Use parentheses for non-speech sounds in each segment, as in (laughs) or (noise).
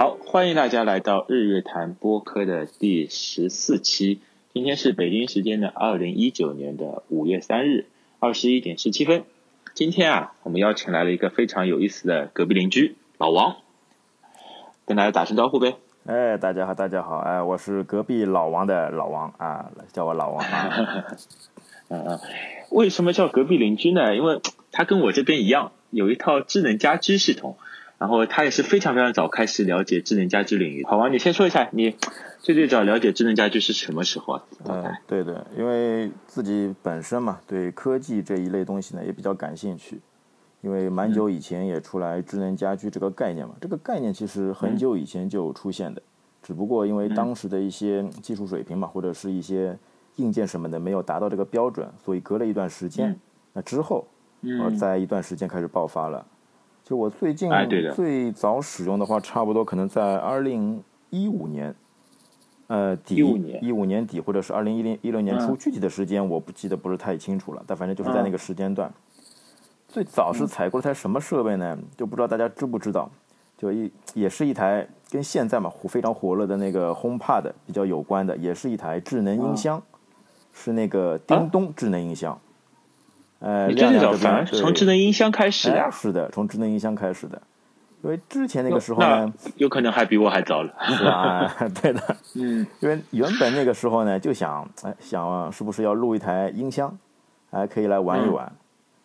好，欢迎大家来到日月潭播客的第十四期。今天是北京时间的二零一九年的五月三日二十一点十七分。今天啊，我们邀请来了一个非常有意思的隔壁邻居老王，跟大家打声招呼呗。哎，大家好，大家好，哎，我是隔壁老王的老王啊，叫我老王啊。(laughs) 嗯嗯，为什么叫隔壁邻居呢？因为他跟我这边一样，有一套智能家居系统。然后他也是非常非常早开始了解智能家居领域。好王，你先说一下，你最最早了解智能家居是什么时候啊？嗯，对的，因为自己本身嘛，对科技这一类东西呢也比较感兴趣。因为蛮久以前也出来智能家居这个概念嘛，这个概念其实很久以前就出现的，只不过因为当时的一些技术水平嘛，或者是一些硬件什么的没有达到这个标准，所以隔了一段时间，那之后，呃，在一段时间开始爆发了。就我最近最早使用的话，差不多可能在二零一五年，呃底一五年。底或者是二零一零一六年初，具体的时间我不记得不是太清楚了，但反正就是在那个时间段。最早是采购了台什么设备呢？就不知道大家知不知道，就一也是一台跟现在嘛非常火热的那个 HomePod 比较有关的，也是一台智能音箱，是那个叮咚智能音箱。呃，你真的早反从智能音箱开始的，是的，从智能音箱开始的。因为之前那个时候呢，有可能还比我还早了，是吧？(laughs) 对的，(laughs) 嗯，因为原本那个时候呢，就想，哎，想是不是要录一台音箱，还可以来玩一玩，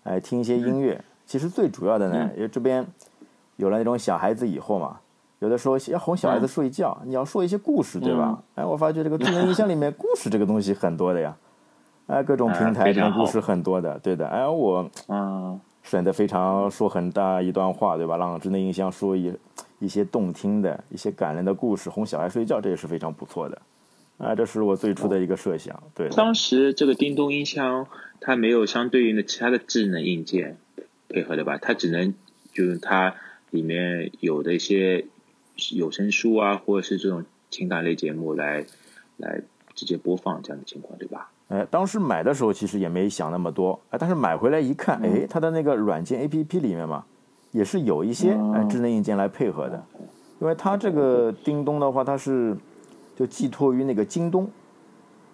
哎，听一些音乐。其实最主要的呢，因为这边有了那种小孩子以后嘛，有的时候要哄小孩子睡觉，你要说一些故事，对吧？哎，我发觉这个智能音箱里面故事这个东西很多的呀。哎，各种平台这种故事很多的，对的。哎，我嗯，选的非常说很大一段话，对吧？让智能音箱说一一些动听的一些感人的故事，哄小孩睡觉，这也是非常不错的。啊，这是我最初的一个设想。对，当时这个叮咚音箱它没有相对应的其他的智能硬件配合的吧？它只能就是它里面有的一些有声书啊，或者是这种情感类节目来来直接播放这样的情况，对吧？哎，当时买的时候其实也没想那么多，哎，但是买回来一看，哎，它的那个软件 A P P 里面嘛，也是有一些哎智能硬件来配合的，因为它这个叮咚的话，它是就寄托于那个京东，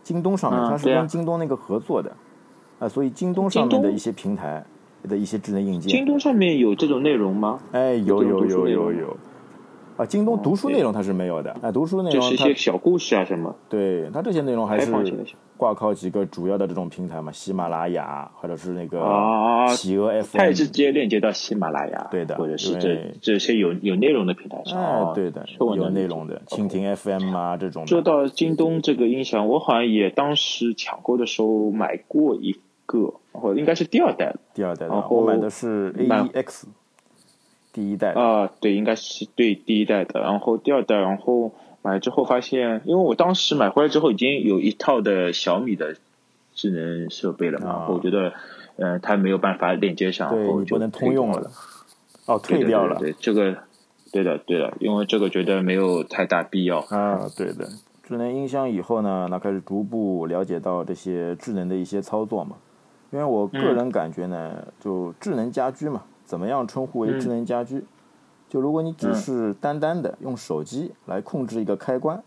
京东上面，它是跟京东那个合作的，啊，所以京东上面的一些平台的一些智能硬件，京东上面有这种内容吗？哎，有有有有有。啊，京东读书内容它是没有的，哎，读书内容就是一些小故事啊什么。对，它这些内容还是挂靠几个主要的这种平台嘛，喜马拉雅或者是那个企鹅 FM，它也是直接链接到喜马拉雅，对的，或者是这这些有有内容的平台上。哎，对的，有内容的，蜻蜓 FM 啊这种。说到京东这个音响，我好像也当时抢购的时候买过一个，或应该是第二代第二代的，我买的是 AEX。第一代啊，对，应该是对第一代的，然后第二代，然后买之后发现，因为我当时买回来之后已经有一套的小米的智能设备了嘛，我觉得，呃，它没有办法链接上，对你不能通用了，哦，退掉了，对这个，对的，对的，因为这个觉得没有太大必要啊，对的，智能音箱以后呢，那开始逐步了解到这些智能的一些操作嘛，因为我个人感觉呢，就智能家居嘛。怎么样称呼为智能家居？就如果你只是单单的用手机来控制一个开关，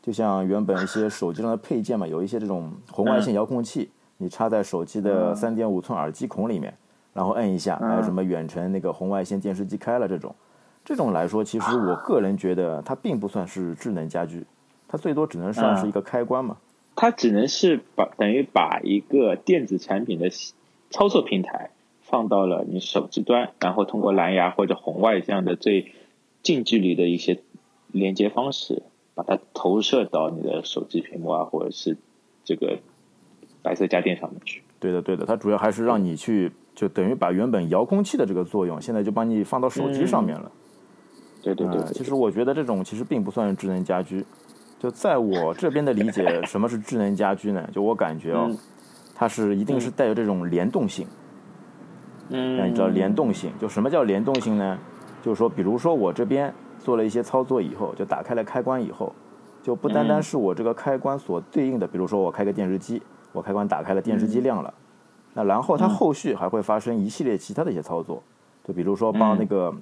就像原本一些手机上的配件嘛，有一些这种红外线遥控器，你插在手机的三点五寸耳机孔里面，然后摁一下，还有什么远程那个红外线电视机开了这种，这种来说，其实我个人觉得它并不算是智能家居，它最多只能算是一个开关嘛。它只能是把等于把一个电子产品的操作平台。放到了你手机端，然后通过蓝牙或者红外这样的最近距离的一些连接方式，把它投射到你的手机屏幕啊，或者是这个白色家电上面去。对的，对的，它主要还是让你去，就等于把原本遥控器的这个作用，现在就帮你放到手机上面了。对对对。其实我觉得这种其实并不算是智能家居。就在我这边的理解，什么是智能家居呢？就我感觉哦，它是一定是带有这种联动性。嗯，你知道联动性，就什么叫联动性呢？就是说，比如说我这边做了一些操作以后，就打开了开关以后，就不单单是我这个开关所对应的，比如说我开个电视机，我开关打开了，电视机亮了，那然后它后续还会发生一系列其他的一些操作，就比如说帮那个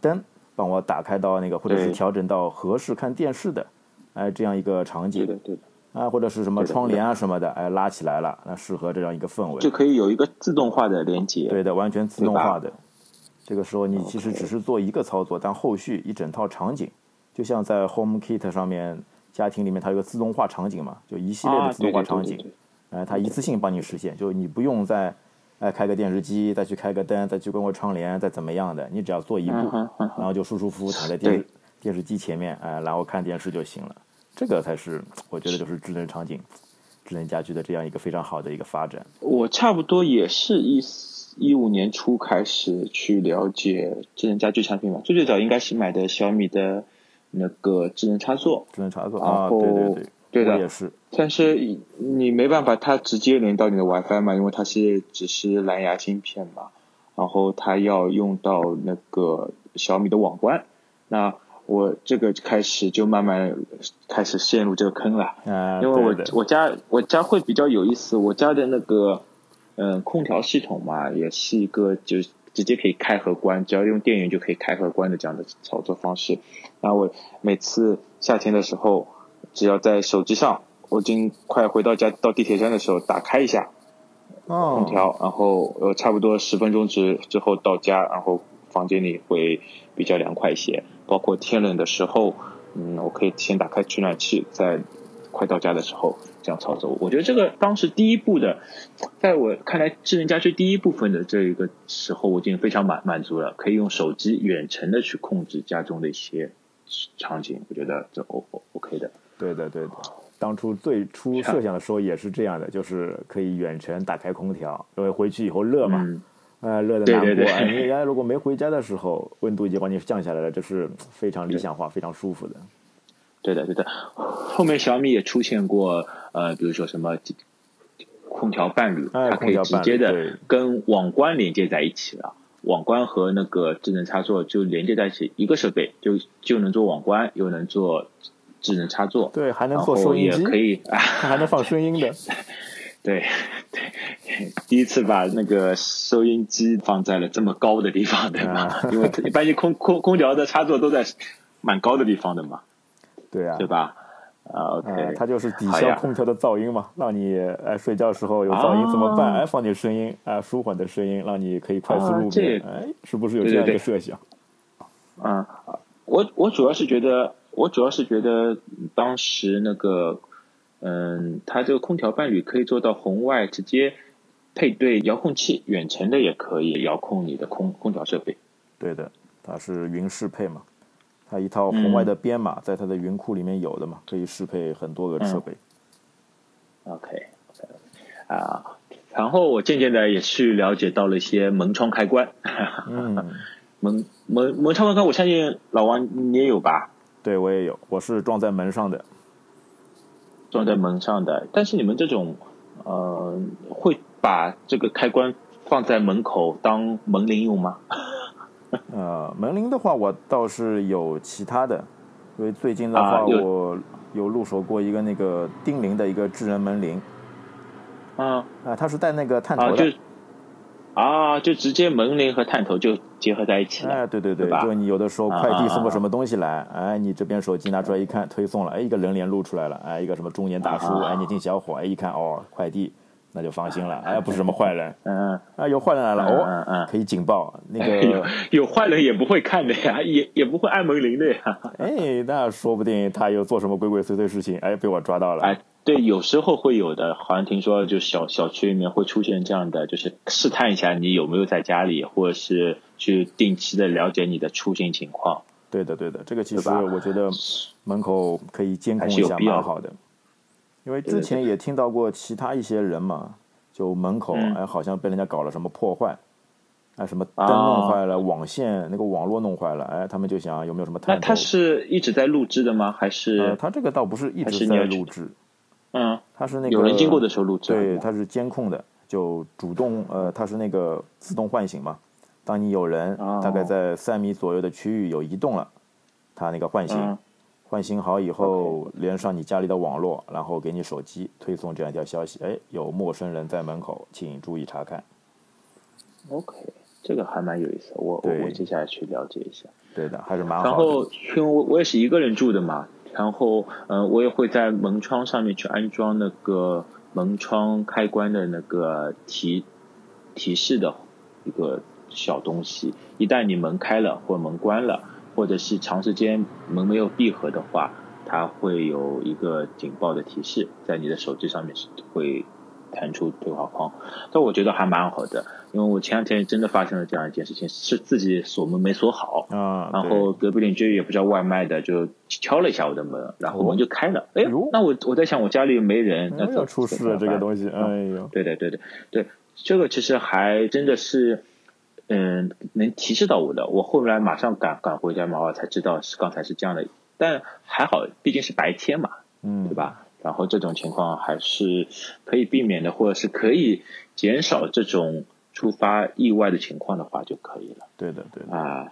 灯帮我打开到那个，或者是调整到合适看电视的，哎，这样一个场景。对的，对的，啊，或者是什么窗帘啊什么的，哎，拉起来了，那适合这样一个氛围。就可以有一个自动化的连接。对的，完全自动化的。这个时候你其实只是做一个操作，但后续一整套场景，就像在 Home Kit 上面，家庭里面它有个自动化场景嘛，就一系列啊，的自动化场景，对对对对哎，它一次性帮你实现，就你不用再哎开个电视机，再去开个灯，再去关个窗帘，再怎么样的，你只要做一步，然后就舒舒服服躺在电视电视机前面，哎，然后看电视就行了。这个才是我觉得就是智能场景、智能家居的这样一个非常好的一个发展。我差不多也是一一五年初开始去了解智能家居产品嘛，最最早应该是买的小米的那个智能插座，智能插座啊，对对对，对的也是。但是你没办法，它直接连到你的 WiFi 嘛，因为它是只是蓝牙芯片嘛，然后它要用到那个小米的网关，那我这个开始就慢慢开始陷入这个坑了。啊，因为我我家我家会比较有意思，我家的那个嗯空调系统嘛，也是一个就直接可以开和关，只要用电源就可以开和关的这样的操作方式。那我每次夏天的时候，只要在手机上，我已经快回到家到地铁站的时候，打开一下空哦，调，然后呃差不多十分钟之之后到家，然后房间里会比较凉快一些。包括天冷的时候，嗯，我可以先打开取暖器，在快到家的时候这样操作。我觉得这个当时第一步的，在我看来，智能家居第一部分的这一个时候，我已经非常满满足了，可以用手机远程的去控制家中的一些场景。我觉得这 O O OK 的。对的对的。当初最初设想的时候也是这样的，就是可以远程打开空调，因为回去以后热嘛，嗯，呃，热的难过。对对对哎，你原来如果没回家的时候，温度已经完全降下来了，这是非常理想化、非常舒服的。对的对的。后面小米也出现过呃，比如说什么空调伴侣，哎它可以直接的跟网关连接在一起了。网关和那个智能插座就连接在一起，一个设备就就能做网关，又能做智能插座，对，还能做收音机，可以啊，还能放声音的。(laughs) 对对，第一次把那个收音机放在了这么高的地方，对吧？啊因为一般你空空空调的插座都在蛮高的地方的嘛，对啊，对吧？啊，OK，、呃，它就是抵消空调的噪音嘛，让你哎睡觉时候有噪音怎么办？啊哎，放点声音，啊，舒缓的声音，让你可以快速入眠。哎，是不是有对这样一个设想？嗯，我我主要是觉得，我主要是觉得当时那个，嗯，它这个空调伴侣可以做到红外直接配对遥控器，远程的也可以遥控你的空空调设备。对的，它是云适配嘛，它一套红外的编码在它的云库里面有的嘛，可以适配很多个设备。OK OK 啊，然后我渐渐的也去了解到了一些门窗开关，嗯，(laughs) 门门门窗开关，我相信老王你也有吧？对我也有，我是装在门上的。装在门上的，但是你们这种呃，会把这个开关放在门口当门铃用吗？(laughs) 呃，门铃的话，我倒是有其他的，因为最近的话，啊我有入手过一个那个叮铃的一个智能门铃。啊。啊、它是带那个探头啊，的。就啊，就直接门铃和探头就结合在一起了。哎，对对对，就你有的时候啊快递送个什么东西来，哎，你这边手机拿出来一看，推送了，哎，一个人脸露出来了，哎，一个什么中年大叔，啊哎，年轻小伙，哎，一看哦，快递，那就放心了，哎，不是什么坏人，嗯，啊，有坏人来了，哦嗯哦嗯，可以警报，那有个，有坏人也不会看的呀，(laughs) 也也不会按门铃的呀。哎，那说不定他又做什么鬼鬼祟祟事情，哎，被我抓到了，哎，对，有时候会有的，好像听说就小小区里面会出现这样的，就是试探一下你有没有在家里，或者是去定期的了解你的出行情况。对的对的，这个其实我觉得门口可以监控一下，蛮好的，因为之前也听到过其他一些人嘛，就门口嗯哎好像被人家搞了什么破坏。啊，什么哦灯弄坏了，网线那个网络弄坏了，哎，他们就想有没有什么探头？那他是一直在录制的吗？还是、呃，他这个倒不是一直在录制，嗯，他是那个有人经过的时候录制？对，它是监控的，就主动呃，它是那个自动唤醒嘛。当你有人哦大概在三米左右的区域有移动了，它那个唤醒，嗯唤醒好以后连上你家里的网络，然后给你手机推送这样一条消息：哎，有陌生人在门口，请注意查看。，OK，这个还蛮有意思的，我我我接下来去了解一下。对的，还是蛮好的。然后因为我我也是一个人住的嘛，然后呃我也会在门窗上面去安装那个门窗开关的那个提提示的一个小东西，一旦你门开了或门关了，或者是长时间门没有闭合的话，它会有一个警报的提示，在你的手机上面是会弹出对话框。但我觉得还蛮好的，因为我前两天真的发生了这样一件事情，是自己锁门没锁好，啊，然后隔壁邻居也不知道外卖的，就敲了一下我的门，然后哦门就开了。哎哟，那我我在想，我家里没人，那哎要怎么出事了这个东西，哎呦，对对对对对，这个其实还真的是，嗯，能提示到我的。我后来马上赶赶回家嘛，我才知道是刚才是这样的，但还好，毕竟是白天嘛，嗯对，吧？然后这种情况还是可以避免的，或者是可以减少这种触发意外的情况的话就可以了对的对的，啊。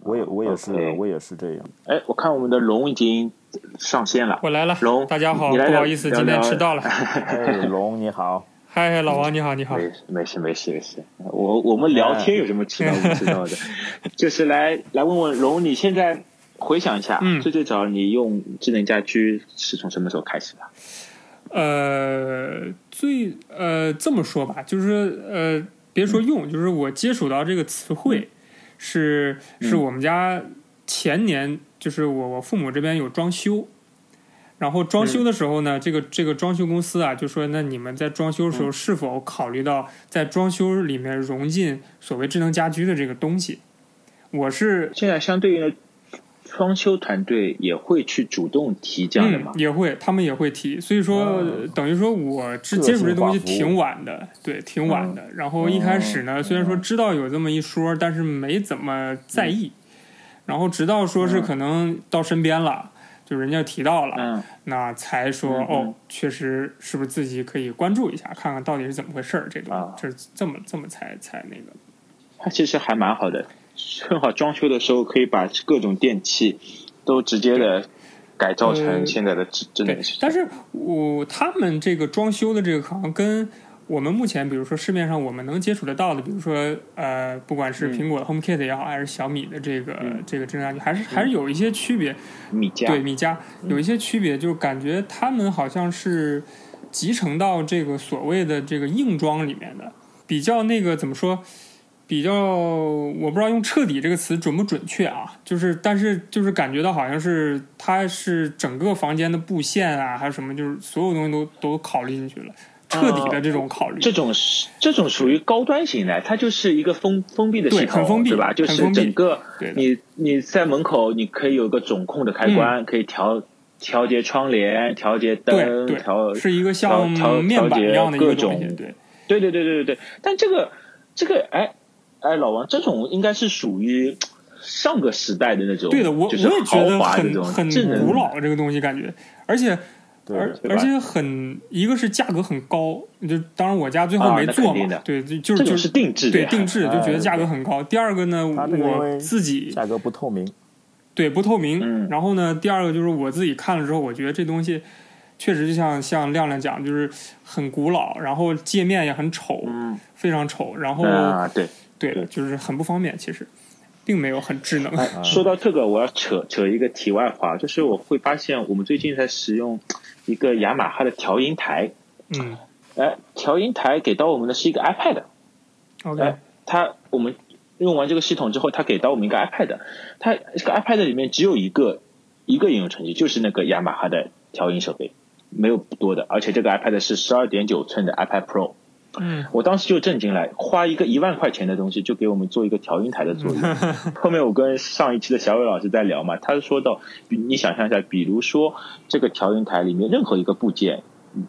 我也我也是我也是这样。哎，我看我们的龙已经上线了。我来了龙，大家好，你来不好意思，今天迟到了。(laughs) 哎，龙你好，嗨嗨，老王你好，你好。没事没事没事没事，我我们聊天有什么迟到不迟到的？(laughs) 就是来来问问龙，你现在回想一下，嗯最最早你用智能家居是从什么时候开始的？呃，最呃这么说吧，就是呃，别说用，就是我接触到这个词汇，是是我们家前年，就是我我父母这边有装修。然后装修的时候呢，这个这个装修公司啊，就说那你们在装修的时候是否考虑到在装修里面融进所谓智能家居的这个东西？我是现在相对应的装修团队也会去主动提这样的吗嗯？？也会，他们也会提，所以说、嗯等于说我之接触这东西挺晚的，对，挺晚的。然后一开始呢，虽然说知道有这么一说，但是没怎么在意。然后直到说是嗯可能到身边了，就人家提到了，嗯那才说、哦，确实是不是自己可以关注一下，看看到底是怎么回事儿。这种、啊这这么这么才才那个。它其实还蛮好的，正好装修的时候可以把各种电器都直接的改造呃成现在的智智能但是我他们这个装修的这个可能跟我们目前比如说市面上我们能接触得到的，比如说呃，不管是苹果的 HomeKit 也好，还是小米的这个、嗯。这个智能家居，还是还是有一些区别。米家。对米家有一些区别，就感觉他们好像是集成到这个所谓的这个硬装里面的，比较那个怎么说？比较我不知道用“彻底”这个词准不准确啊，就是但是就是感觉到好像是它是整个房间的布线啊，还有什么，就是所有东西都都考虑进去了，彻底的这种考虑。这种是这种属于高端型的，它就是一个封封闭的系统，封闭对吧？就是整个对你你在门口，你可以有个总控的开关，可以调调节窗帘、调节灯、对调是一个像面板一样的一个东西，种对。对对对对对对。但这个这个哎哎，老王，这种应该是属于上个时代的那种，对的，我就是我也觉得很很古老这个东西感觉，而且而而且很一个是价格很高，就当然我家最后没做嘛，对，就就这种就是定制，对定制就觉得哎价格很高。第二个呢，我自己价格不透明，对不透明，嗯然后呢，第二个就是我自己看了之后，我觉得这东西确实就像像亮亮讲，就是很古老，然后界面也很丑，嗯非常丑，然后、啊，对。对的就是很不方便，其实并没有很智能。哎，(laughs) 说到这个，我要扯扯一个题外话，就是我会发现我们最近在使用一个雅马哈的调音台，嗯哎，调音台给到我们的是一个 iPad，，OK，哎，它我们用完这个系统之后，它给到我们一个 iPad，它这个 iPad 里面只有一个一个应用程序，就是那个雅马哈的调音设备，没有多的，而且这个 iPad 是十二点九寸的 iPad Pro。嗯我当时就震惊了，花一个一万块钱的东西就给我们做一个调音台的作用。(laughs) 后面我跟上一期的小伟老师在聊嘛，他说到，你想象一下，比如说这个调音台里面任何一个部件嗯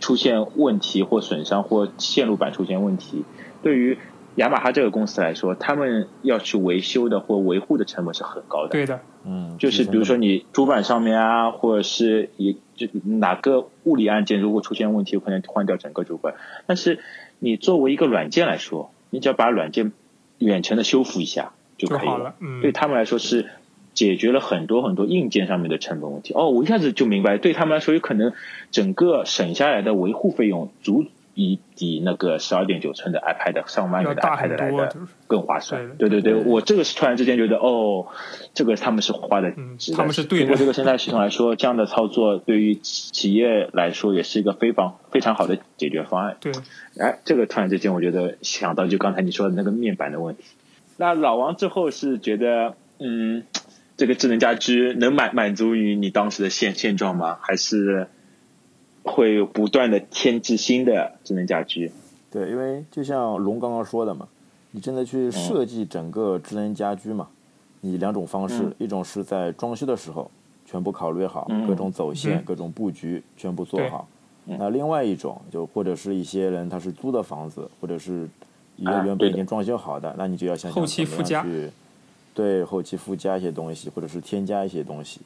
出现问题或损伤或线路板出现问题，对于雅马哈这个公司来说，他们要去维修的或维护的成本是很高的。对的，嗯，就是比如说你你主板上面啊，或者是也就哪个物理按键如果出现问题，有可能换掉整个主板。但是你作为一个软件来说，你只要把软件远程的修复一下就可以了。嗯，对他们来说是解决了很多很多硬件上面的成本问题。哦，我一下子就明白，对他们来说有可能整个省下来的维护费用足比比那个十二点九寸的 iPad 上万元的 iPad 来的更划算。对对对我这个是突然之间觉得，哦，这个他们是花的嗯值的。他们是对的通过这个生态系统来说，这样的操作对于企业来说也是一个非常非常好的解决方案。对，哎，这个突然之间，我觉得想到就刚才你说的那个面板的问题。那老王之后是觉得，嗯，这个智能家居能满满足于你当时的现现状吗？还是会不断的添置新的智能家居？对，因为就像龙刚刚说的嘛，你真的去设计整个智能家居嘛，你两种方式，嗯。一种是在装修的时候全部考虑好，嗯。各种走线、嗯。各种布局全部做好。嗯。那另外一种就或者是一些人他是租的房子，或者是一个原本已经装修好的，那你就要想想后期怎么附加。样去对后期附加一些东西，或者是添加一些东西。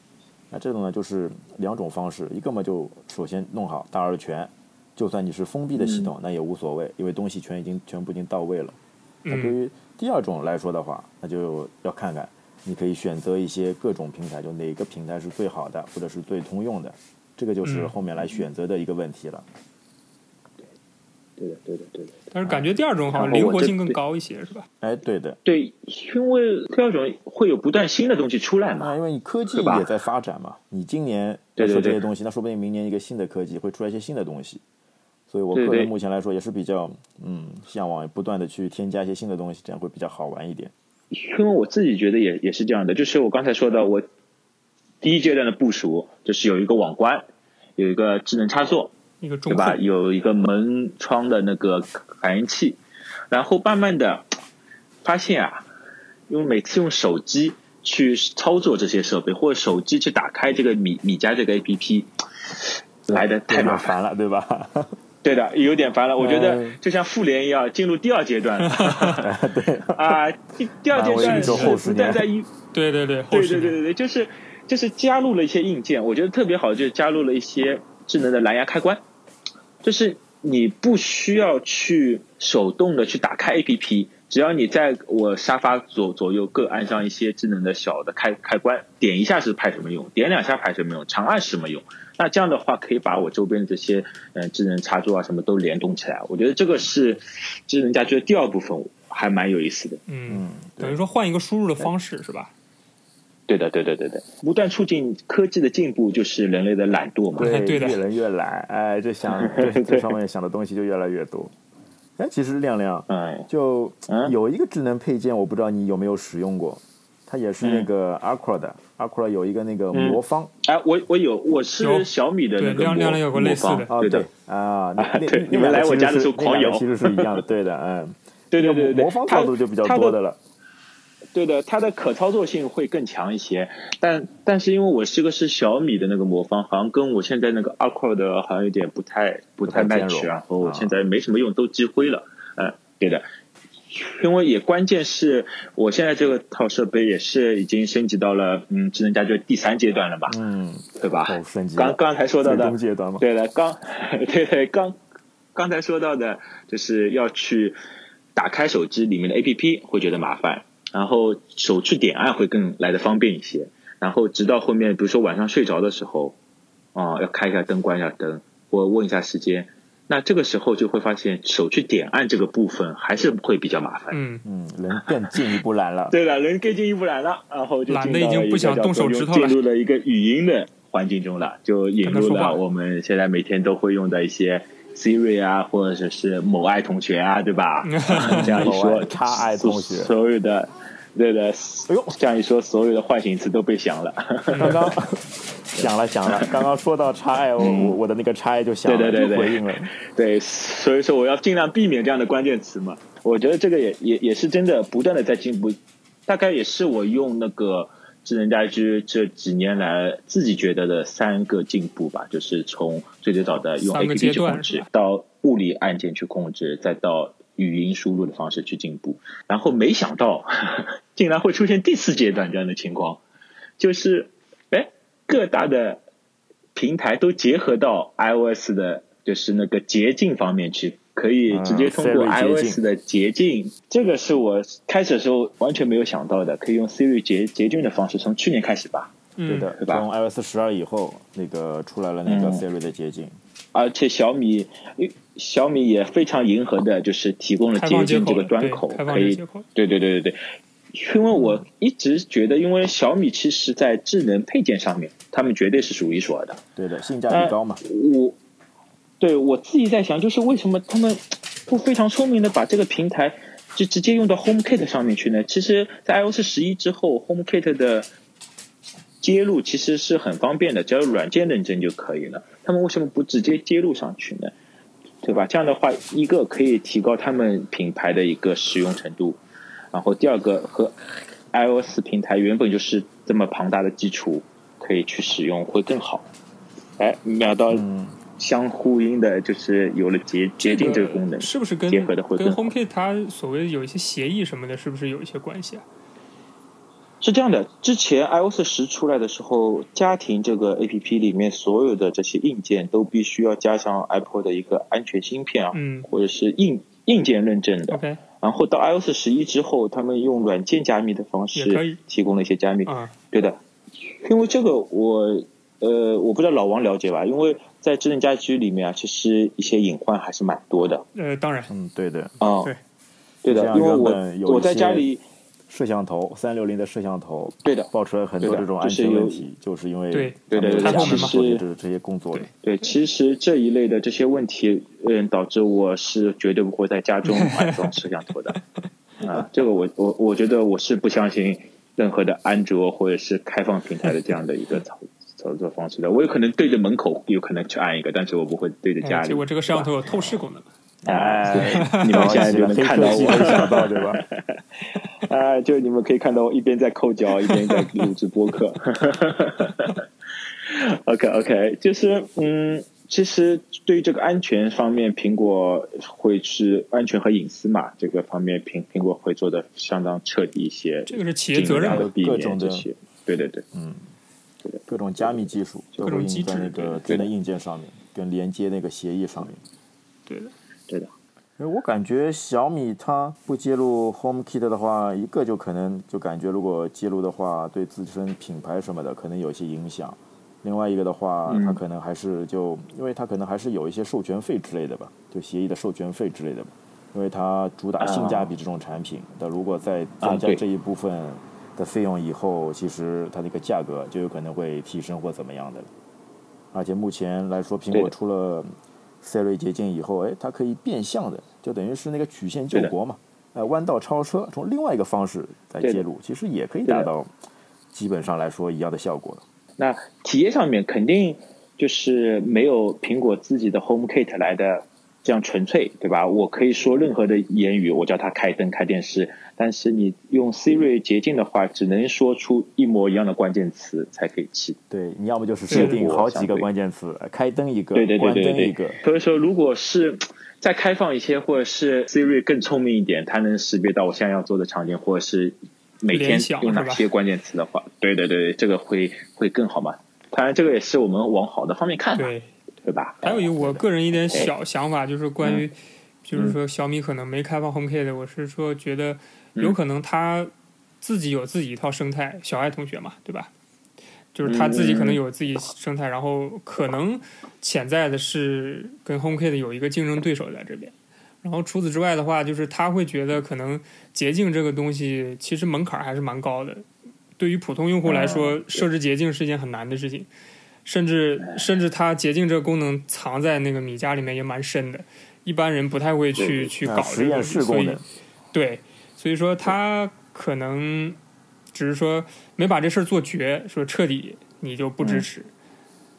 那这种呢，就是两种方式，一个嘛就首先弄好大而全，就算你是封闭的系统，那也无所谓，因为东西全已经全部已经到位了。那对嗯，于第二种来说的话，那就要看看，你可以选择一些各种平台，就哪个平台是最好的，或者是最通用的，这个就是嗯后面来选择的一个问题了。对的，对的，对的。但是感觉第二种好像灵活性更高一些，是吧？哎，对的，对，因为第二种会有不断新的东西出来嘛。那因为你科技也在发展嘛，你今年说这些东西，那说不定明年一个新的科技会出来一些新的东西。所以我个人目前来说也是比较嗯向往不断的去添加一些新的东西，这样会比较好玩一点。因为我自己觉得也也是这样的，就是我刚才说的，我第一阶段的部署就是有一个网关，有一个智能插座，一个中对吧？有一个门窗的那个感应器，然后慢慢的发现啊，因为每次用手机去操作这些设备，或者手机去打开这个米米家这个 APP，来的太麻烦。烦了，对吧？(laughs) 对的，有点烦了。我觉得嗯就像复联一样，进入第二阶段了。(laughs) 对，啊，第第二阶段是后十年不断在一对对对，对对对对对，就是就是加入了一些硬件，我觉得特别好，就是加入了一些智能的蓝牙开关，就是你不需要去手动的去打开 APP，只要你在我沙发左左右各按上一些智能的小的开开关，点一下是派什么用，点两下派什么用，长按是什么用。那这样的话，可以把我周边的这些呃智能插座啊什么都联动起来。我觉得这个是智能家居的第二部分，还蛮有意思的。嗯，嗯，等于说换一个输入的方式是吧？对的，对对，对的，不断促进科技的进步，就是人类的懒惰嘛。对，(laughs) 对越来越懒，哎，这想 (laughs) 这这上面想的东西就越来越多。哎，其实亮亮哎，就嗯？有一个智能配件，我不知道你有没有使用过，它也是那个 Aqua 的，Aqua 有一个那个魔方。哎，我我有，我是小米的那对个魔亮亮亮有个类似的魔方。啊，对的，啊，那 (laughs) 你们来我家的时候狂摇。其实是一样的，对的，嗯，对对对对对，魔方套路就比较多的了，对的，它的可操作性会更强一些，但但是因为我这个是小米的那个魔方，好像跟我现在那个 Aqua 的好像有点不太不太 match，容然后啊现在没什么用，都积灰了。嗯，对的，因为也关键是我现在这个套设备也是已经升级到了嗯智能家居第三阶段了吧，嗯，对吧？哦，升级刚，刚才说到的阶段嘛，对的，刚 (laughs) 对对刚刚才说到的，就是要去打开手机里面的 APP 会觉得麻烦，然后手去点按会更来的方便一些，然后直到后面，比如说晚上睡着的时候，啊、要开一下灯，关一下灯，或问一下时间，那这个时候就会发现手去点按这个部分还是会比较麻烦。嗯，嗯，人更进一步来了，(laughs) 对了，人更进一步来了，然后就懒得已经进到了一个不想动手指头了。进入了一个语音的环境中了，就引入了我们现在每天都会用的一些 Siri 啊，或者是某爱同学啊，对吧？(laughs) 这样一某说爱，叉爱同学。所有的对的，哎呦这样一说，所有的唤醒词都被响了。(laughs) 刚刚响了响了，(laughs) 刚刚说到叉 i，我我我的那个叉 i 就响了，对对对对就回应了。对，所以说我要尽量避免这样的关键词嘛。我觉得这个也也也是真的不断的在进步，大概也是我用那个智能家居这几年来自己觉得的三个进步吧，就是从最最早的用 APP 去控制到物理按键去控制，再到语音输入的方式去进步，然后没想到 (laughs) 竟然会出现第四阶段这样的情况，就是哎各大的平台都结合到 iOS 的，就是那个捷径方面去，可以直接通过 iOS 的捷径。这个是我开始的时候完全没有想到的，可以用 Siri 捷捷径的方式，从去年开始吧。嗯，对的，对吧从 iOS 十二以后，那个出来了那个嗯 Siri 的捷径。而且小米小米也非常迎合的，就是提供了捷径这个端口，可以，对对对对对。因为我一直觉得，因为小米其实在智能配件上面，他们绝对是数一数二的。对的，性价比高嘛。我对我自己在想，就是为什么他们不非常聪明的把这个平台就直接用到 HomeKit 上面去呢？其实，在 iOS 十一之后，HomeKit 的接入其实是很方便的，只要软件认证就可以了。他们为什么不直接接入上去呢？对吧？这样的话，一个可以提高他们品牌的一个使用程度。然后第二个和 iOS 平台原本就是这么庞大的基础，可以去使用会更好。哎，秒到相呼应的，就是有了捷捷径这个功能，是不是跟结合的会跟 HomeKit 它所谓有一些协议什么的，是不是有一些关系啊？是这样的，之前 iOS 十出来的时候，家庭这个 APP 里面所有的这些硬件都必须要加上 Apple 的一个安全芯片啊，或者是硬硬件认证的。OK。然后到 iOS 十一之后，他们用软件加密的方式提供了一些加密。对的，因为这个我呃我不知道老王了解吧？因为在智能家居里面啊，其实一些隐患还是蛮多的。呃，当然，嗯，对的，啊，对对的，因为我我在家里。摄像头三六零的摄像头，对的，爆出来很多这种安全问题，就是因为对对对，其实这这些工作对，其实这一类的这些问题，嗯，导致我是绝对不会在家中安装摄像头的啊。这个我我我觉得我是不相信任何的安卓或者是开放平台的这样的一个操 (laughs) 操作方式的。我有可能对着门口有可能去按一个，但是我不会对着家里。结果这个摄像头有透视功能。(laughs) 哎，(laughs) 你们现在就能看到我，想 (laughs) 到对吧？啊，就你们可以看到我一边在抠脚，一边在录制播客。OK OK，就是嗯，其实对于这个安全方面，苹果会是安全和隐私嘛，这个方面苹苹果会做的相当彻底一些。这个是企业责任的，各种这些。对对对，嗯，对的，各种加密技术，各种机制，那个智能硬件上面，跟连接那个协议上面。对的。我感觉小米它不接入 HomeKit 的话，一个就可能就感觉如果接入的话，对自身品牌什么的可能有些影响。另外一个的话，它可能还是就，因为它可能还是有一些授权费之类的吧，就协议的授权费之类的吧。因为它主打性价比这种产品，但如果再增加这一部分的费用以后，其实它那个价格就有可能会提升或怎么样的。而且目前来说，苹果出了。Siri 捷径以后，哎，它可以变相的，就等于是那个曲线救国嘛，呃，弯道超车，从另外一个方式来介入，其实也可以达到基本上来说一样的效果那体验上面肯定就是没有苹果自己的 HomeKit 来的。这样纯粹，对吧？我可以说任何的言语，我叫它开灯、开电视。但是你用 Siri 捷径的话，只能说出一模一样的关键词才可以启。对，你要么就是设定好几个关键词，开灯一个，对对对对对。一个。所以说，如果是再开放一些，或者是 Siri 更聪明一点，它能识别到我现在要做的场景，或者是每天用哪些关键词的话，对对对，这个会会更好嘛？当然，这个也是我们往好的方面看。对。对吧？还有一我个人一点小想法，就是关于，就是说小米可能没开放 HomeKit，我是说觉得有可能他自己有自己一套生态，小爱同学嘛，对吧？就是他自己可能有自己生态，然后可能潜在的是跟 HomeKit 有一个竞争对手在这边。然后除此之外的话，就是他会觉得可能捷径这个东西其实门槛还是蛮高的，对于普通用户来说，设置捷径是一件很难的事情。甚至甚至它洁净这个功能藏在那个米家里面也蛮深的，一般人不太会去去搞这个，所以对，所以说他可能只是说没把这事儿做绝，说彻底你就不支持，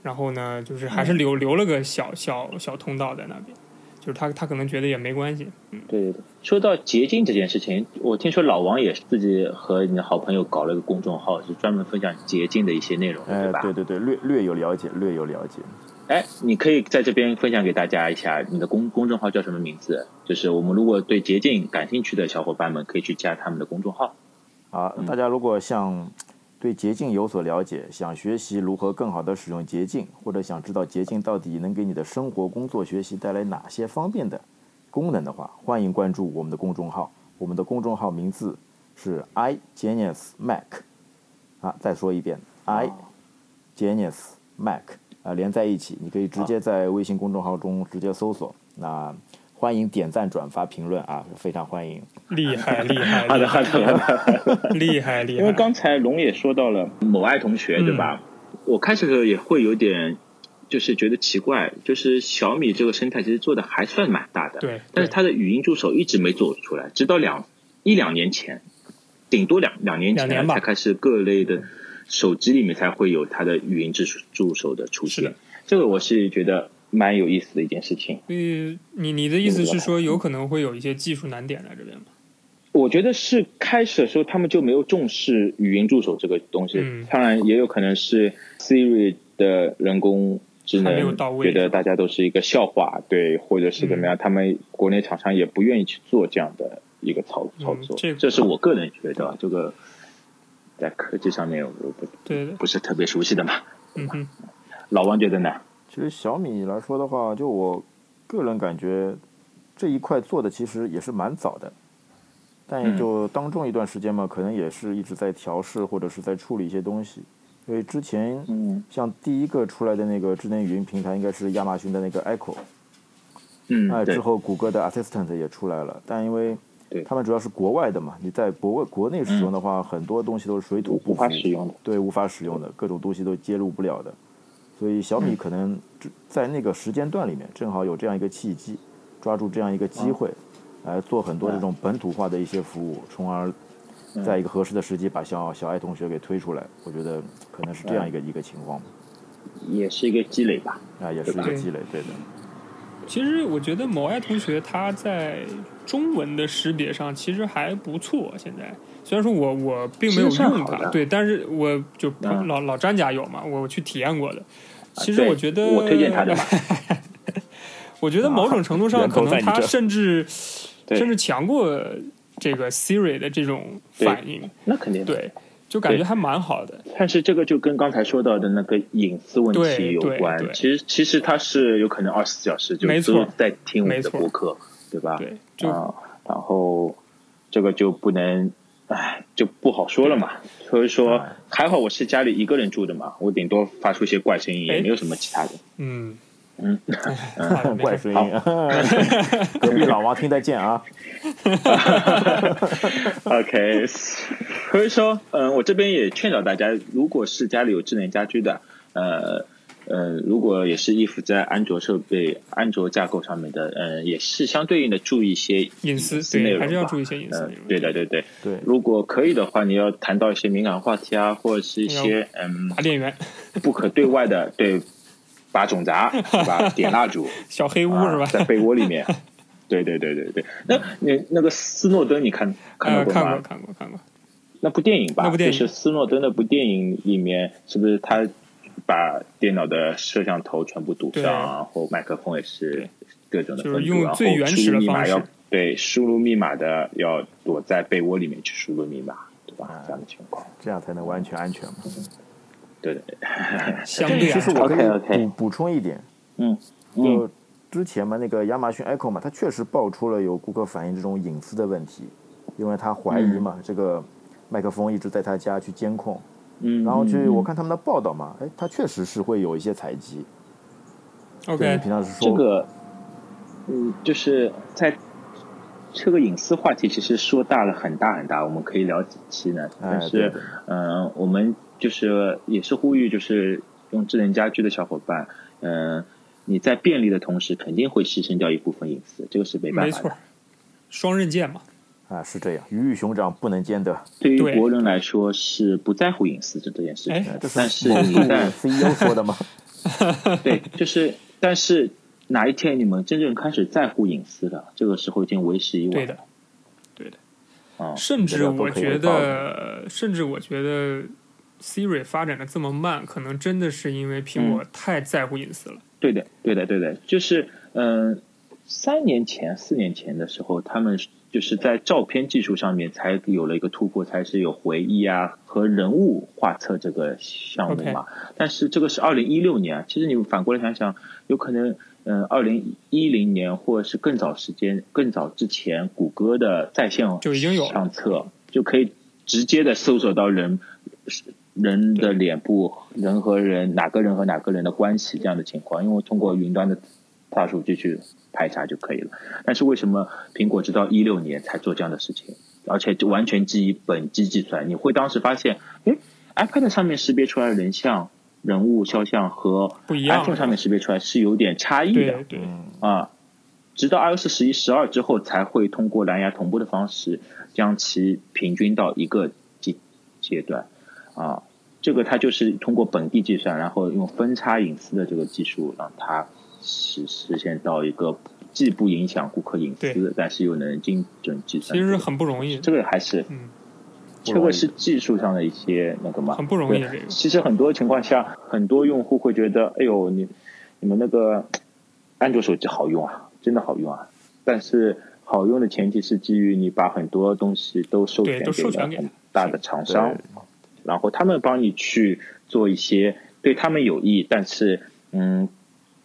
然后呢，就是还是留留了个小小小通道在那边。就是他，他可能觉得也没关系。嗯，对对对。说到捷径这件事情，我听说老王也是自己和你的好朋友搞了一个公众号，是专门分享捷径的一些内容，对吧？对对对，略略有了解，略有了解。哎，你可以在这边分享给大家一下，你的公公众号叫什么名字？就是我们如果对捷径感兴趣的小伙伴们，可以去加他们的公众号。好，大家如果像。对捷径有所了解，想学习如何更好的使用捷径，或者想知道捷径到底能给你的生活、工作、学习带来哪些方便的功能的话，欢迎关注我们的公众号。我们的公众号名字是 iGenius Mac。啊，再说一遍，iGenius Mac。啊、连在一起，你可以直接在微信公众号中直接搜索。那欢迎点赞、转发、评论啊，非常欢迎。厉害厉害，好的好的好的。厉害厉害。因为刚才龙也说到了某爱同学，对吧？我开始的时候也会有点，就是觉得奇怪，就是小米这个生态其实做的还算蛮大的，对。但是它的语音助手一直没做出来，直到两一两年前，顶多两两年前才开始各类的手机里面才会有它的语音助助手的出现。这个我是觉得。蛮有意思的一件事情。嗯，你你的意思是说，有可能会有一些技术难点在这边吗？我觉得是开始的时候他们就没有重视语音助手这个东西。嗯，当然也有可能是 Siri 的人工智能觉得大家都是一个笑话，对，或者是怎么样，他们国内厂商也不愿意去做这样的一个操操作。这这是我个人觉得，这个在科技上面我不对不是特别熟悉的嘛。嗯哼，老王觉得呢？其实小米来说的话，就我个人感觉这一块做的其实也是蛮早的，但也就当中一段时间嘛，可能也是一直在调试或者是在处理一些东西。因为之前像第一个出来的那个智能语音平台应该是亚马逊的那个 Echo，嗯，哎，之后谷歌的 Assistant 也出来了，但因为他们主要是国外的嘛，你在国外国内使用的话，很多东西都是水土不服，无法使用的，对，无法使用的各种东西都接入不了的。所以小米可能在那个时间段里面，正好有这样一个契机，抓住这样一个机会，来做很多这种本土化的一些服务，从而在一个合适的时机把小小爱同学给推出来。我觉得可能是这样一个一个情况。也是一个积累吧。啊，也是一个积累，对的。其实我觉得某爱同学他在中文的识别上其实还不错，现在。虽然说我我并没有用它，对，但是我就老老詹家有嘛，我去体验过的。其实我觉得，我推荐他的。(laughs) 我觉得某种程度上，可能他甚至甚至强过这个 Siri 的这种反应。那肯定对，就感觉还蛮好的。但是这个就跟刚才说到的那个隐私问题有关。其实其实他是有可能二十四小时就都在听我们的播客，对吧？对，就然后这个就不能。唉，就不好说了嘛。所以说，还好我是家里一个人住的嘛，我顶多发出一些怪声音，也没有什么其他的。嗯嗯，(laughs) 怪声音，(laughs) 隔壁老王听得见啊。(laughs) OK，所以说，嗯，我这边也劝导大家，如果是家里有智能家居的，呃。呃，如果也是依附在安卓设备、安卓架构上面的，呃，也是相对应的注意一些隐私内容，还是要注意一些隐私。对的，对对对。如果可以的话，你要谈到一些敏感话题啊，或者是一些嗯，拔电源，不可对外的，对，拔种杂，(laughs) 对吧？点蜡烛，(laughs) 小黑屋是吧？在被窝里面。(laughs) 对对对对对。那那那个斯诺登，你看看到过吗？看过看过看过。那部电影吧，那部电影就是斯诺登那部电影里面，是不是他？把电脑的摄像头全部堵上，然后麦克风也是各种的分布，然后输入密码要对输入密码的要躲在被窝里面去输入密码，对吧？这样的情况，这样才能完全安全嘛。对对，相对其实我可以补补充一点，嗯，就之前嘛，那个亚马逊 Echo 嘛，它确实爆出了有顾客反映这种隐私的问题，因为他怀疑嘛，这个麦克风一直在他家去监控。嗯，然后去我看他们的报道嘛，哎，他确实是会有一些采集。OK，平常是说这个，嗯，就是在这个隐私话题其实说大了很大很大，我们可以聊几期呢。但是，嗯，我们就是也是呼吁，就是用智能家居的小伙伴，嗯，你在便利的同时，肯定会牺牲掉一部分隐私，这个是没办法的。没错，双刃剑嘛。啊，是这样，鱼与熊掌不能兼得。对于国人来说是不在乎隐私这这件事情，但是你 (laughs) 在 CEO 说的吗？(laughs) 对，就是，但是哪一天你们真正开始在乎隐私了，这个时候已经为时已晚。对的，对的。啊，甚至我觉得，甚至我觉得，Siri 发展的这么慢，可能真的是因为苹果太在乎隐私了。对的，对的，对的，就是嗯，三年前、四年前的时候，他们。就是在照片技术上面才有了一个突破，才是有回忆啊和人物画册这个项目嘛。但是这个是二零一六年，其实你们反过来想想，有可能嗯，二零一零年或者是更早时间、更早之前，谷歌的在线就已经有相册就可以直接的搜索到人人的脸部、人和人哪个人和哪个人的关系这样的情况，因为通过云端的大数据去排查就可以了。但是为什么苹果直到一六年才做这样的事情，而且就完全基于本机计算？你会当时发现，哎，iPad 上面识别出来的人像、人物肖像和不一样 iPhone 上面识别出来是有点差异的对对，啊。直到 iOS 十一、十二之后，才会通过蓝牙同步的方式将其平均到一个阶阶段啊。这个它就是通过本地计算，然后用分叉隐私的这个技术，让它实实现到一个既不影响顾客隐私，但是又能精准计算。其实很不容易，这个还是嗯，这个是技术上的一些那个嘛，很不容易其实很多情况下，很多用户会觉得，哎呦，你你们那个安卓手机好用啊，真的好用啊。但是好用的前提是基于你把很多东西都授权给了很大的厂商，然后他们帮你去做一些对他们有益，但是嗯，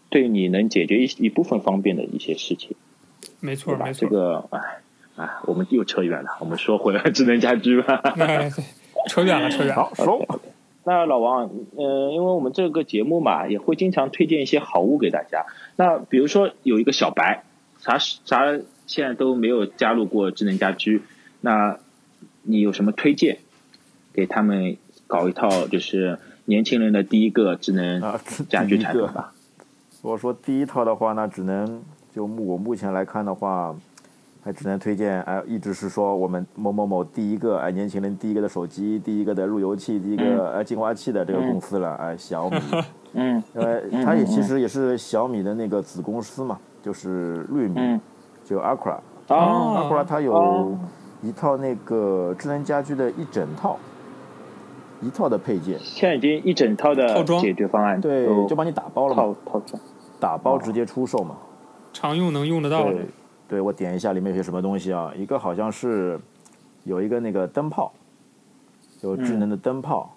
对你能解决一一部分方便的一些事情。没错吧？没错，这个哎哎，我们又扯远了，我们说回来智能家居吧。扯远了扯远了，好那老王，呃，因为我们这个节目嘛，也会经常推荐一些好物给大家。那比如说有一个小白，啥啥现在都没有加入过智能家居，那你有什么推荐给他们搞一套就是年轻人的第一个智能啊，家居产品吧？如果说第一套的话，那只能就目我目前来看的话，还只能推荐哎，一直是说我们某某某第一个哎年轻人第一个的手机，第一个的路由器，第一个哎净化器的这个公司了，哎小米，(laughs) 嗯。因为它也其实也是小米的那个子公司嘛，就是绿米，嗯，就 Aqua 哦，Aqua 它有哦。一套那个智能家居的一整套，一套的配件，现在已经一整套的套装解决方案对，就帮你打包了嘛，套套装。打包直接出售嘛。常用能用得到的对，，对我点一下里面有些什么东西啊？一个好像是有一个那个灯泡，有智能的灯泡，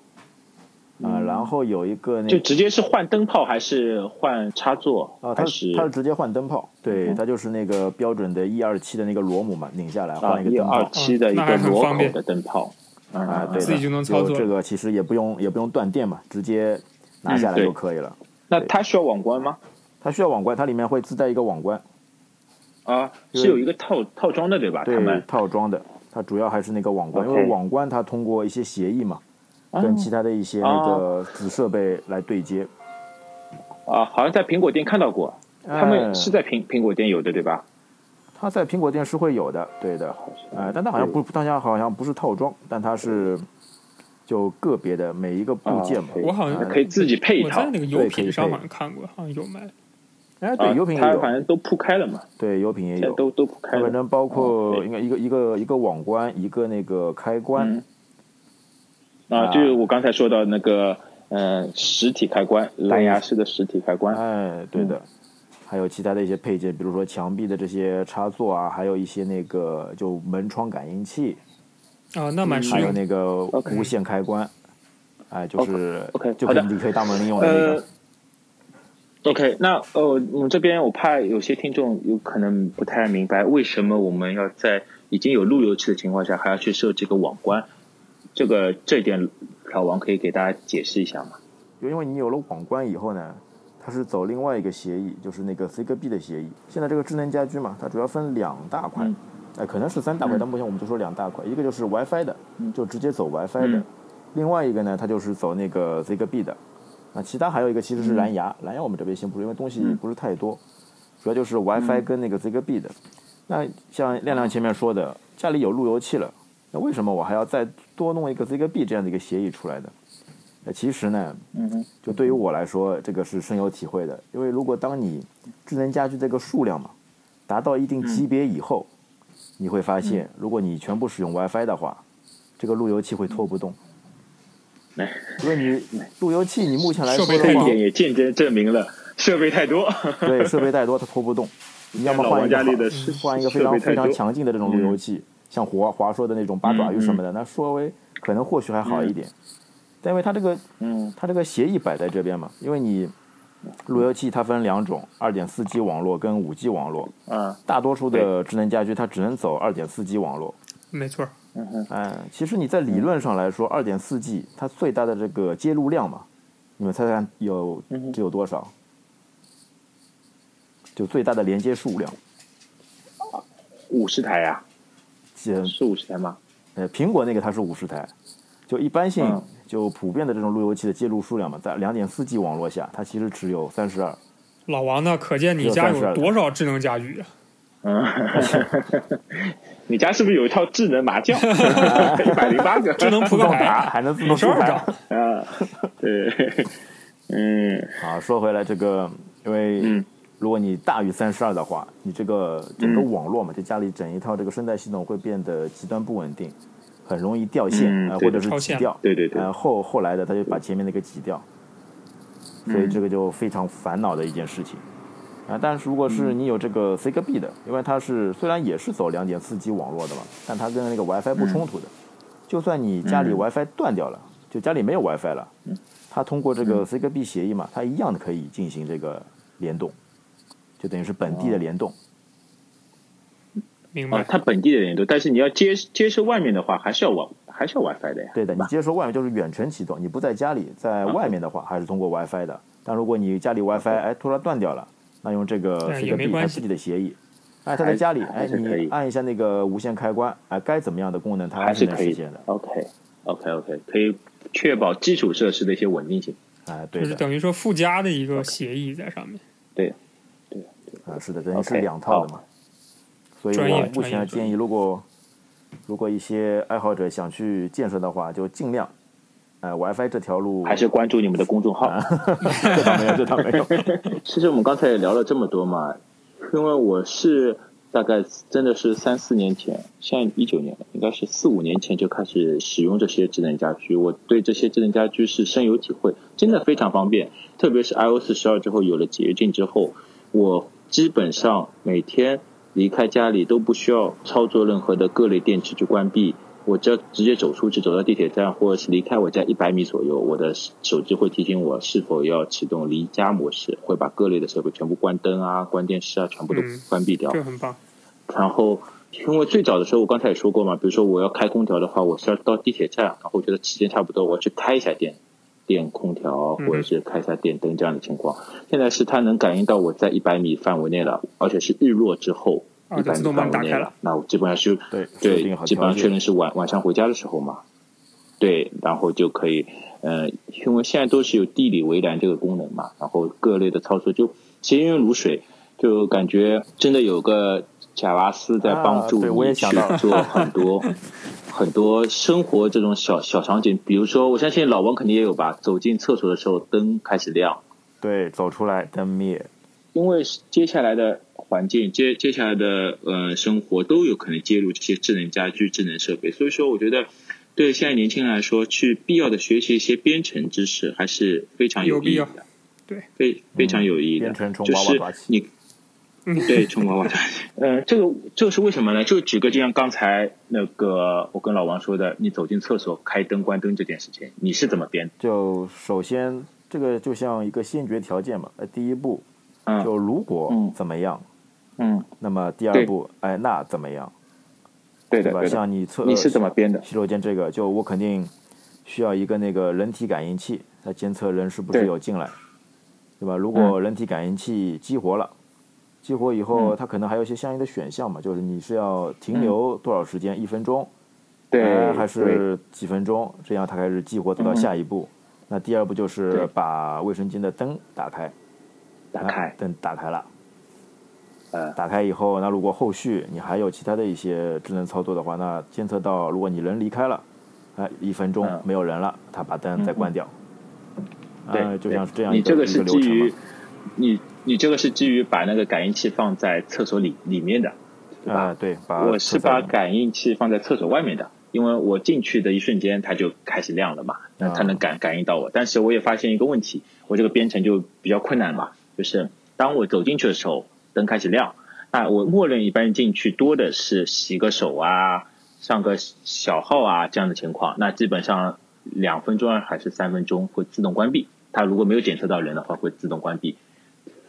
啊、然后有一个那就直接是换灯泡还是换插座？啊，它是它是直接换灯泡，对，它就是那个标准的 E 二七的那个螺母嘛，拧下来啊换一个灯一二。七的一个螺口的灯泡？啊，啊对，自己就能操作这个其实也不用也不用断电嘛，直接拿下来就可以了。那它需要网关吗？它需要网关，它里面会自带一个网关，啊，是有一个套套装的对吧？他对们，套装的。它主要还是那个网关，因为网关它通过一些协议嘛，啊跟其他的一些那个子设备来对接。啊，好像在苹果店看到过，他们哎是在苹苹果店有的对吧？它在苹果店是会有的，对的，哎、但它好像不，大家好像不是套装，但它是就个别的每一个部件嘛。啊我好像哎可以自己配一套我在那个油对可以品上配好像看过，好像有卖。哎，啊对，油品也有它反，正都铺开了嘛，对，油品也有。都都铺开了。它反正包括应该一个一个一个网关，一个那个开关，嗯，啊，啊就是我刚才说到那个，呃，实体开关，蓝牙式的实体开关。哎，对的。还有其他的一些配件，比如说墙壁的这些插座啊，还有一些那个就门窗感应器，啊，那蛮实还有。那个无线开关，哎，就是 OK，就可以好的你可以当门铃用的那呃个。OK，那呃，我们这边我怕有些听众有可能不太明白，为什么我们要在已经有路由器的情况下，还要去设这个网关？这个这一点，老王可以给大家解释一下吗？就因为你有了网关以后呢，它是走另外一个协议，就是那个 Zigbee 的协议。现在这个智能家居嘛，它主要分两大块，嗯哎、可能是三大块，嗯但目前我们就说两大块，一个就是 WiFi 的，嗯就直接走 WiFi 的；嗯另外一个呢，它就是走那个 Zigbee 的。那其他还有一个其实是蓝牙，蓝牙我们这边先不说，因为东西嗯不是太多，主要就是 WiFi 跟那个 Zigbee 的。那像亮亮前面说的，家里有路由器了，那为什么我还要再多弄一个 Zigbee 这样的一个协议出来呢？那其实呢，就对于我来说，这个是深有体会的。因为如果当你智能家居这个数量嘛达到一定级别以后，你会发现，如果你全部使用 WiFi 的话，这个路由器会拖不动。来，因为你路由器，你目前来说设备太的话这一点，也间接证明了设备太多。对设备太多，它拖不动。你要么换一个家里的好换一个非常非常强劲的这种路由器，像华华硕的那种八爪鱼什么的，那稍微可能或许还好一点。但因为它这个嗯它这个协议摆在这边嘛，因为你路由器它分两种，二点四 G 网络跟五 G 网络。嗯，大多数的智能家居它只能走二点四 G 网络，没错，嗯哼，嗯，其实你在理论上来说，二点四 G 它最大的这个接入量嘛，你们猜猜看有只有多少？就最大的连接数量，五十台呀、呃是五十台吗？呃，苹果那个它是五十台，就一般性、嗯就普遍的这种路由器的接入数量嘛，在两点四 G 网络下，它其实只有三十二。老王呢？可见你家有多少智能家居啊？嗯，(laughs) 你家是不是有一套智能麻将？一百零八个智能扑克牌打 (laughs) 还能自动出牌。啊？对，嗯好，说回来这个，因为嗯如果你大于三十二的话，你这个整个嗯网络嘛，就家里整一套这个生态系统会变得极端不稳定，很容易掉线啊、嗯或者是挤掉。对对对呃，后后来的他就把前面那个挤掉，所以这个就非常烦恼的一件事情。啊，但是如果是你有这个 Zigbee 的，因为它是虽然也是走两点四 G 网络的嘛，但它跟那个 WiFi 不冲突的。就算你家里嗯 WiFi 断掉了，就家里没有 WiFi 了，它通过这个 Zigbee 协议嘛，它一样的可以进行这个联动，就等于是本地的联动。明白哦，？它本地的联动，但是你要接接收外面的话，还是要网还是要 WiFi 的呀。对的，你接收外面就是远程启动，你不在家里，在外面的话还是通过 WiFi 的。但如果你家里 WiFi 哎突然断掉了，那用这个对 C 也个没 B 关系它自己的协议，哎，他在家里还哎是可以你按一下那个无线开关，哎，该怎么样的功能它还是可以能实现的。OK OK OK，可以确保基础设施的一些稳定性。哎，对的，就是等于说附加的一个协议在上面。对，对啊，是的，等于是两套的嘛。所以我目前建议，如果如果一些爱好者想去健身的话，就尽量，哎，WiFi 这条路还是关注你们的公众号。这倒没有，这倒没有。(laughs) 其实我们刚才也聊了这么多嘛，因为我是大概真的是三四年前，现在一九年了，应该是四五年前就开始使用这些智能家居，我对这些智能家居是深有体会，真的非常方便。特别是 iOS 十二之后有了捷径之后，我基本上每天离开家里都不需要操作任何的各类电池去关闭。我只要直接走出去，走到地铁站，或者是离开我家一百米左右，我的手机会提醒我是否要启动离家模式，会把各类的设备全部关灯啊、关电视啊，全部都嗯关闭掉。这很棒。然后，因为最早的时候，我刚才也说过嘛，比如说我要开空调的话，我是要到地铁站，然后我觉得时间差不多，我要去开一下电电空调，或者是开一下电灯这样的情况。现在是它能感应到我在一百米范围内了，而且是日落之后一百米范围内你打开了。那我基本上是对，基本上。确认是晚晚上回家的时候嘛。对，然后就可以，呃，因为现在都是有地理围栏这个功能嘛，然后各类的操作就行云流水，就感觉真的有个贾瓦斯在帮助你去做很多 (laughs) 很多生活这种小小场景，比如说，我相信老王肯定也有吧，走进厕所的时候灯开始亮，对，走出来灯灭。因为接下来的环境，接接下来的呃生活都有可能接入这些智能家居、智能设备，所以说我觉得对现在年轻人来说，去必要的学习一些编程知识还是非常有必要意义的，对，非非常有意义的。编程从就是娃娃抓起。你，(laughs) 对，从娃娃抓起。(laughs) 呃，这个这个是为什么呢？就举个就像刚才那个我跟老王说的，你走进厕所开灯关灯这件事情，你是怎么编的？就首先这个就像一个先决条件嘛，呃，第一步嗯就如果嗯怎么样，嗯，那么第二步，哎，那怎么样，对的对吧。像你厕你是怎么编的？洗手间这个，就我肯定需要一个那个人体感应器来监测人是不是有进来，对吧？如果人体感应器激活了，激活以后，嗯它可能还有一些相应的选项嘛，就是你是要停留多少时间，一分钟，对，哎还是几分钟，这样它开始激活走到嗯下一步。那第二步就是把卫生间的灯打开，哎打开？灯打开了。呃，打开以后，那如果后续你还有其他的一些智能操作的话，那监测到如果你人离开了，哎，一分钟嗯没有人了，它把灯再关掉。对，啊，就像是这样一你这个一是基于个流程嘛。你你这个是基于把那个感应器放在厕所里里面的，对吧？啊，对，把我是把感应器放在厕所外面的，因为我进去的一瞬间它就开始亮了嘛，那它啊能感感应到我。但是我也发现一个问题，我这个编程就比较困难嘛，就是当我走进去的时候，灯开始亮，那我默认一般进去多的是洗个手啊、上个小号啊这样的情况，那基本上两分钟还是三分钟会自动关闭。它如果没有检测到人的话，会自动关闭，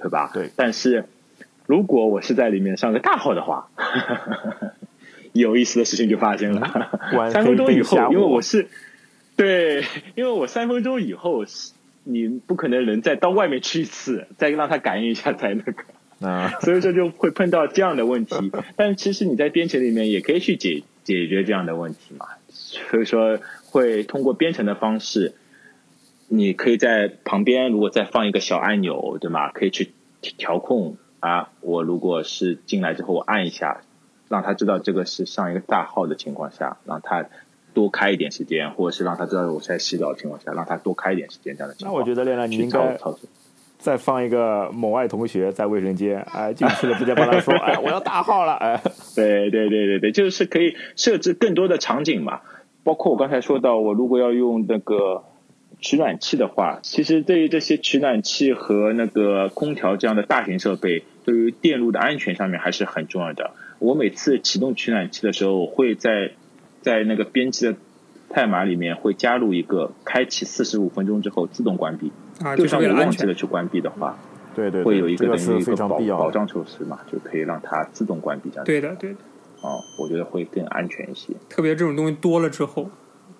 对吧？对但是如果我是在里面上个大号的话，(laughs) 有意思的事情就发生了。玩三分钟以后，因为我是对，因为我三分钟以后是你不可能人再到外面去一次，再让他感应一下才那个。啊，(laughs) 所以说就会碰到这样的问题。但其实你在编程里面也可以去解解决这样的问题嘛。所以说会通过编程的方式，你可以在旁边如果再放一个小按钮，对吗？可以去调控啊。我如果是进来之后我按一下，让他知道这个是上一个大号的情况下，让他多开一点时间，或者是让他知道我在洗澡的情况下，让他多开一点时间这样的情况。那我觉得练练你去应该操操作。再放一个某爱同学在卫生间，(laughs) 哎，进去了直接帮他说，(laughs) 哎，我要大号了，哎，对对对对对，就是可以设置更多的场景嘛。包括我刚才说到，我如果要用那个取暖器的话，其实对于这些取暖器和那个空调这样的大型设备，对于电路的安全上面还是很重要的。我每次启动取暖器的时候，我会在在那个编辑的代码里面会加入一个开启四十五分钟之后自动关闭。啊，就是算我为了安全。忘记了去关闭的话，对对对，会有一个等于一个。保保障措施嘛，就可以让它自动关闭这样。对的，对的，哦，我觉得会更安全一些。特别这种东西多了之后，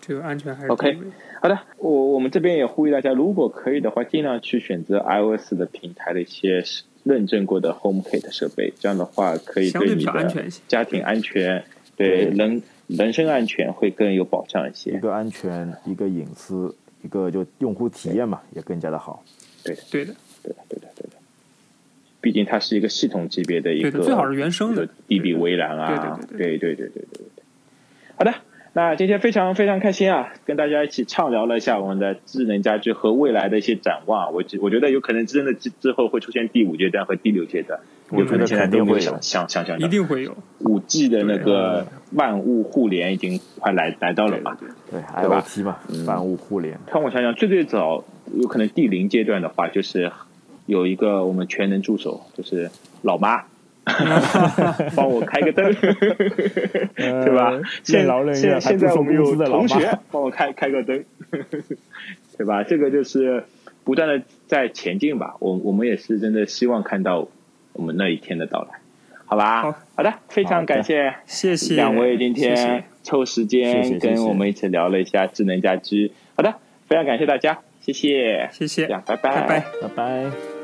这个安全还是 OK 好的，我我们这边也呼吁大家，如果可以的话，尽量去选择 iOS 的平台的一些认证过的 HomeKit 设备，这样的话可以相对比较对你的安全一些。家庭安全、对对人人身安全会更有保障一些一。个安全，一个隐私，一个就用户体验嘛，也更加的好。对的，对的，对的，对的。对的毕竟它是一个系统级别的一个，对的，最好是原生的。DB 围栏啊，对对对对对对对对。好的，那今天非常非常开心啊，跟大家一起畅聊了一下我们的智能家居和未来的一些展望。我觉我觉得有可能真的之之后会出现第五阶段和第六阶段，有可能现在肯定会有都没有想想想象一。定会有。五 G 的那个万物互联已经快来来到了嘛？对对吧，IoT 嘛，嗯万物互联。看我想想，最最早有可能第零阶段的话，就是有一个我们全能助手，就是老妈，(laughs) 帮我开个灯，(laughs) 对吧？现任劳任怨，现现在我们有同学。(laughs) 帮我开开个灯，对吧？这个就是不断的在前进吧。我我们也是真的希望看到我们那一天的到来，好吧？好好的，非常感谢谢谢两位今天抽时间跟我们一起聊了一下智能家居。好的，非常感谢大家，谢谢，谢谢这，样拜拜拜。拜拜。